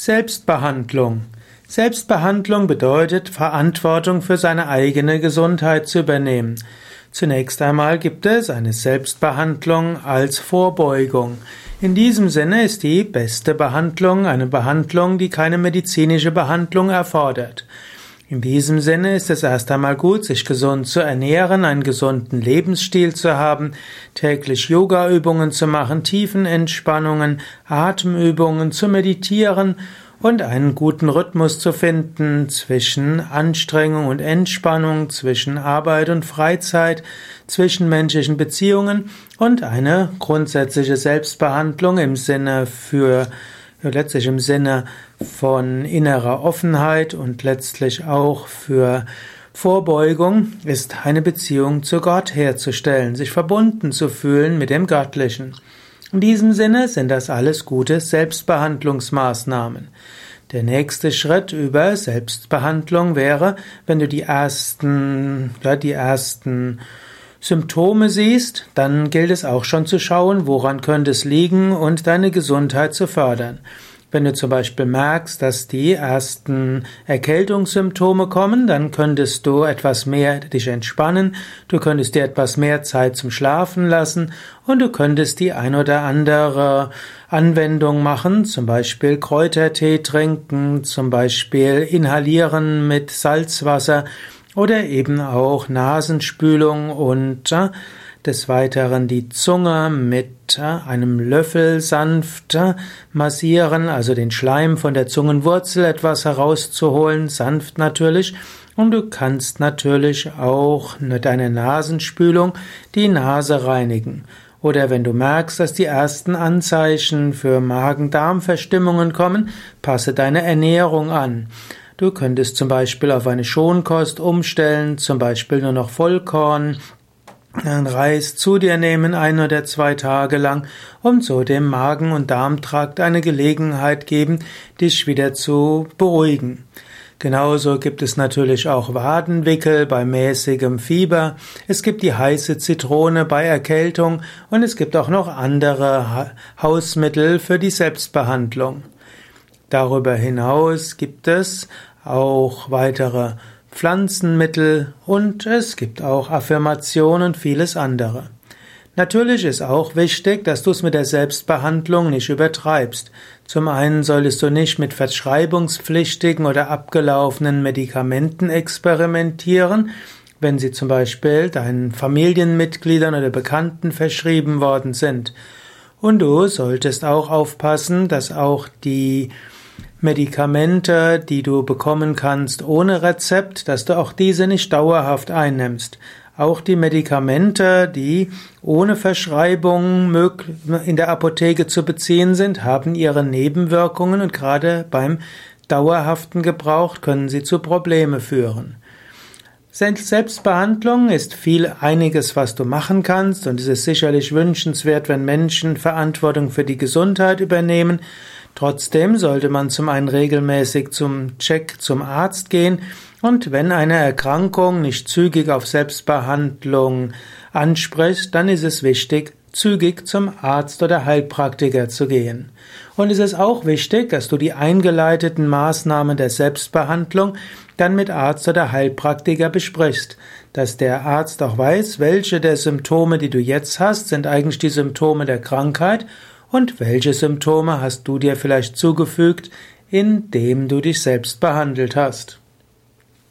Selbstbehandlung. Selbstbehandlung bedeutet, Verantwortung für seine eigene Gesundheit zu übernehmen. Zunächst einmal gibt es eine Selbstbehandlung als Vorbeugung. In diesem Sinne ist die beste Behandlung eine Behandlung, die keine medizinische Behandlung erfordert. In diesem Sinne ist es erst einmal gut, sich gesund zu ernähren, einen gesunden Lebensstil zu haben, täglich Yogaübungen zu machen, Tiefenentspannungen, Atemübungen zu meditieren und einen guten Rhythmus zu finden zwischen Anstrengung und Entspannung, zwischen Arbeit und Freizeit, zwischen menschlichen Beziehungen und eine grundsätzliche Selbstbehandlung im Sinne für letztlich im Sinne von innerer Offenheit und letztlich auch für Vorbeugung ist eine Beziehung zu Gott herzustellen, sich verbunden zu fühlen mit dem Göttlichen. In diesem Sinne sind das alles gute Selbstbehandlungsmaßnahmen. Der nächste Schritt über Selbstbehandlung wäre, wenn du die ersten, ja, die ersten Symptome siehst, dann gilt es auch schon zu schauen, woran könnte es liegen und deine Gesundheit zu fördern. Wenn du zum Beispiel merkst, dass die ersten Erkältungssymptome kommen, dann könntest du etwas mehr dich entspannen, du könntest dir etwas mehr Zeit zum Schlafen lassen und du könntest die ein oder andere Anwendung machen, zum Beispiel Kräutertee trinken, zum Beispiel inhalieren mit Salzwasser, oder eben auch Nasenspülung und äh, des Weiteren die Zunge mit äh, einem Löffel sanft äh, massieren, also den Schleim von der Zungenwurzel etwas herauszuholen, sanft natürlich. Und du kannst natürlich auch mit deiner Nasenspülung die Nase reinigen. Oder wenn du merkst, dass die ersten Anzeichen für Magen-Darm-Verstimmungen kommen, passe deine Ernährung an. Du könntest zum Beispiel auf eine Schonkost umstellen, zum Beispiel nur noch Vollkorn, Reis zu dir nehmen, ein oder zwei Tage lang, und so dem Magen- und Darmtrakt eine Gelegenheit geben, dich wieder zu beruhigen. Genauso gibt es natürlich auch Wadenwickel bei mäßigem Fieber. Es gibt die heiße Zitrone bei Erkältung und es gibt auch noch andere Hausmittel für die Selbstbehandlung. Darüber hinaus gibt es auch weitere Pflanzenmittel und es gibt auch Affirmationen und vieles andere. Natürlich ist auch wichtig, dass du es mit der Selbstbehandlung nicht übertreibst. Zum einen solltest du nicht mit verschreibungspflichtigen oder abgelaufenen Medikamenten experimentieren, wenn sie zum Beispiel deinen Familienmitgliedern oder Bekannten verschrieben worden sind. Und du solltest auch aufpassen, dass auch die Medikamente, die du bekommen kannst ohne Rezept, dass du auch diese nicht dauerhaft einnimmst. Auch die Medikamente, die ohne Verschreibung in der Apotheke zu beziehen sind, haben ihre Nebenwirkungen und gerade beim dauerhaften Gebrauch können sie zu Probleme führen. Selbstbehandlung ist viel einiges, was du machen kannst und es ist sicherlich wünschenswert, wenn Menschen Verantwortung für die Gesundheit übernehmen. Trotzdem sollte man zum einen regelmäßig zum Check zum Arzt gehen und wenn eine Erkrankung nicht zügig auf Selbstbehandlung anspricht, dann ist es wichtig, zügig zum Arzt oder Heilpraktiker zu gehen. Und es ist auch wichtig, dass du die eingeleiteten Maßnahmen der Selbstbehandlung dann mit Arzt oder Heilpraktiker besprichst, dass der Arzt auch weiß, welche der Symptome, die du jetzt hast, sind eigentlich die Symptome der Krankheit und welche Symptome hast du dir vielleicht zugefügt, indem du dich selbst behandelt hast.